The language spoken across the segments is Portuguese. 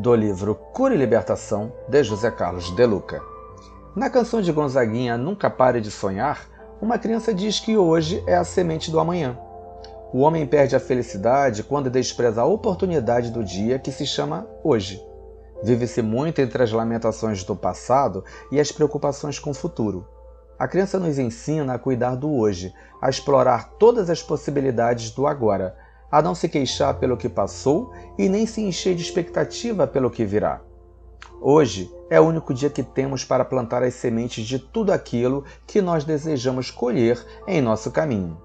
do livro Cura e Libertação, de José Carlos de Luca. Na canção de Gonzaguinha Nunca Pare de Sonhar, uma criança diz que hoje é a semente do amanhã. O homem perde a felicidade quando despreza a oportunidade do dia que se chama hoje. Vive-se muito entre as lamentações do passado e as preocupações com o futuro. A criança nos ensina a cuidar do hoje, a explorar todas as possibilidades do agora, a não se queixar pelo que passou e nem se encher de expectativa pelo que virá. Hoje é o único dia que temos para plantar as sementes de tudo aquilo que nós desejamos colher em nosso caminho.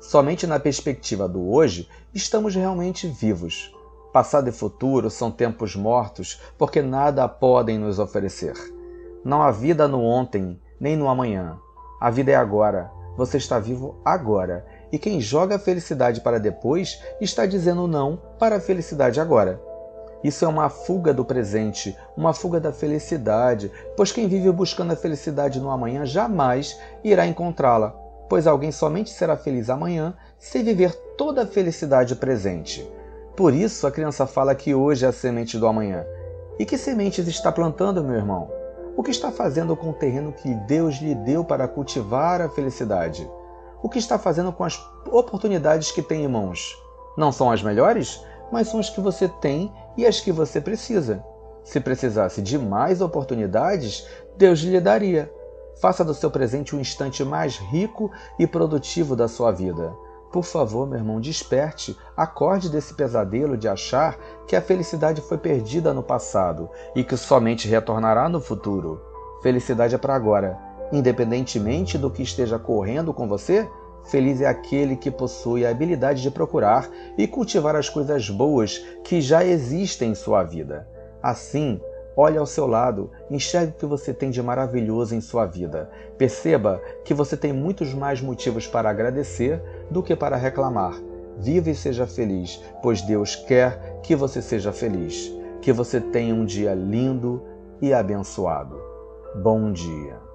Somente na perspectiva do hoje estamos realmente vivos. Passado e futuro são tempos mortos porque nada podem nos oferecer. Não há vida no ontem nem no amanhã. A vida é agora. Você está vivo agora e quem joga a felicidade para depois está dizendo não para a felicidade agora. Isso é uma fuga do presente, uma fuga da felicidade, pois quem vive buscando a felicidade no amanhã jamais irá encontrá-la, pois alguém somente será feliz amanhã se viver toda a felicidade presente. Por isso a criança fala que hoje é a semente do amanhã. E que sementes está plantando, meu irmão? O que está fazendo com o terreno que Deus lhe deu para cultivar a felicidade? O que está fazendo com as oportunidades que tem em mãos. Não são as melhores, mas são as que você tem e as que você precisa. Se precisasse de mais oportunidades, Deus lhe daria. Faça do seu presente o instante mais rico e produtivo da sua vida. Por favor, meu irmão, desperte, acorde desse pesadelo de achar que a felicidade foi perdida no passado e que somente retornará no futuro. Felicidade é para agora Independentemente do que esteja correndo com você, feliz é aquele que possui a habilidade de procurar e cultivar as coisas boas que já existem em sua vida. Assim, olhe ao seu lado, enxergue o que você tem de maravilhoso em sua vida. Perceba que você tem muitos mais motivos para agradecer do que para reclamar. Viva e seja feliz, pois Deus quer que você seja feliz. Que você tenha um dia lindo e abençoado. Bom dia.